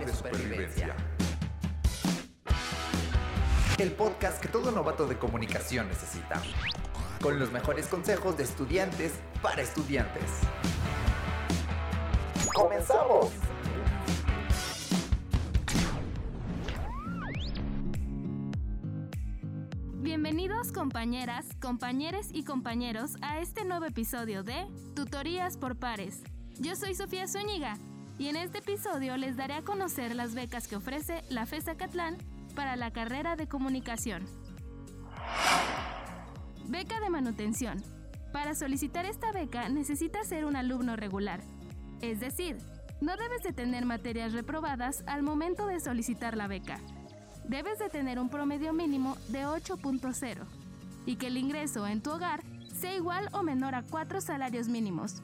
Manual de Supervivencia. El podcast que todo novato de comunicación necesita. Con los mejores consejos de estudiantes para estudiantes. ¡Comenzamos! Bienvenidos compañeras, compañeros y compañeros a este nuevo episodio de Tutorías por Pares. Yo soy Sofía Zúñiga y en este episodio les daré a conocer las becas que ofrece la FESA Catlán para la carrera de comunicación. Beca de manutención. Para solicitar esta beca necesitas ser un alumno regular, es decir, no debes de tener materias reprobadas al momento de solicitar la beca. Debes de tener un promedio mínimo de 8.0 y que el ingreso en tu hogar sea igual o menor a 4 salarios mínimos,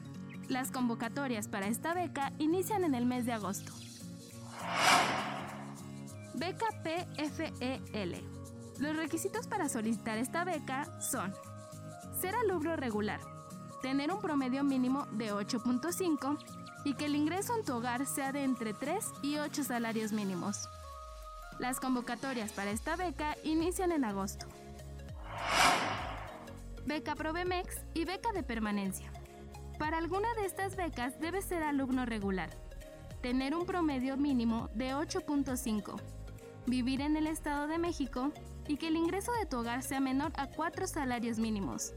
las convocatorias para esta beca inician en el mes de agosto. Beca PFEL. Los requisitos para solicitar esta beca son ser alumno regular, tener un promedio mínimo de 8.5 y que el ingreso en tu hogar sea de entre 3 y 8 salarios mínimos. Las convocatorias para esta beca inician en agosto. Beca Provemex y beca de permanencia. Para alguna de estas becas debes ser alumno regular, tener un promedio mínimo de 8.5, vivir en el Estado de México y que el ingreso de tu hogar sea menor a 4 salarios mínimos.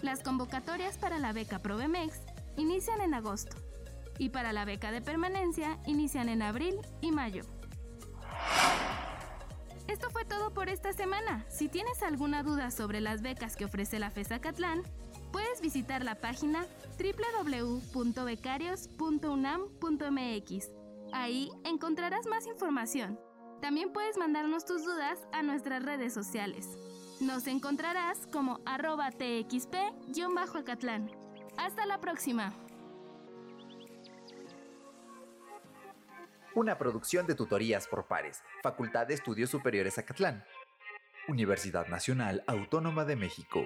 Las convocatorias para la beca Provemex inician en agosto y para la beca de permanencia inician en abril y mayo. Por esta semana. Si tienes alguna duda sobre las becas que ofrece la FESA Catlán, Puedes visitar la página www.becarios.unam.mx. Ahí encontrarás más información. También puedes mandarnos tus dudas a nuestras redes sociales. Nos encontrarás como arroba txp-acatlán. Hasta la próxima. Una producción de tutorías por pares, Facultad de Estudios Superiores Acatlán. Universidad Nacional Autónoma de México.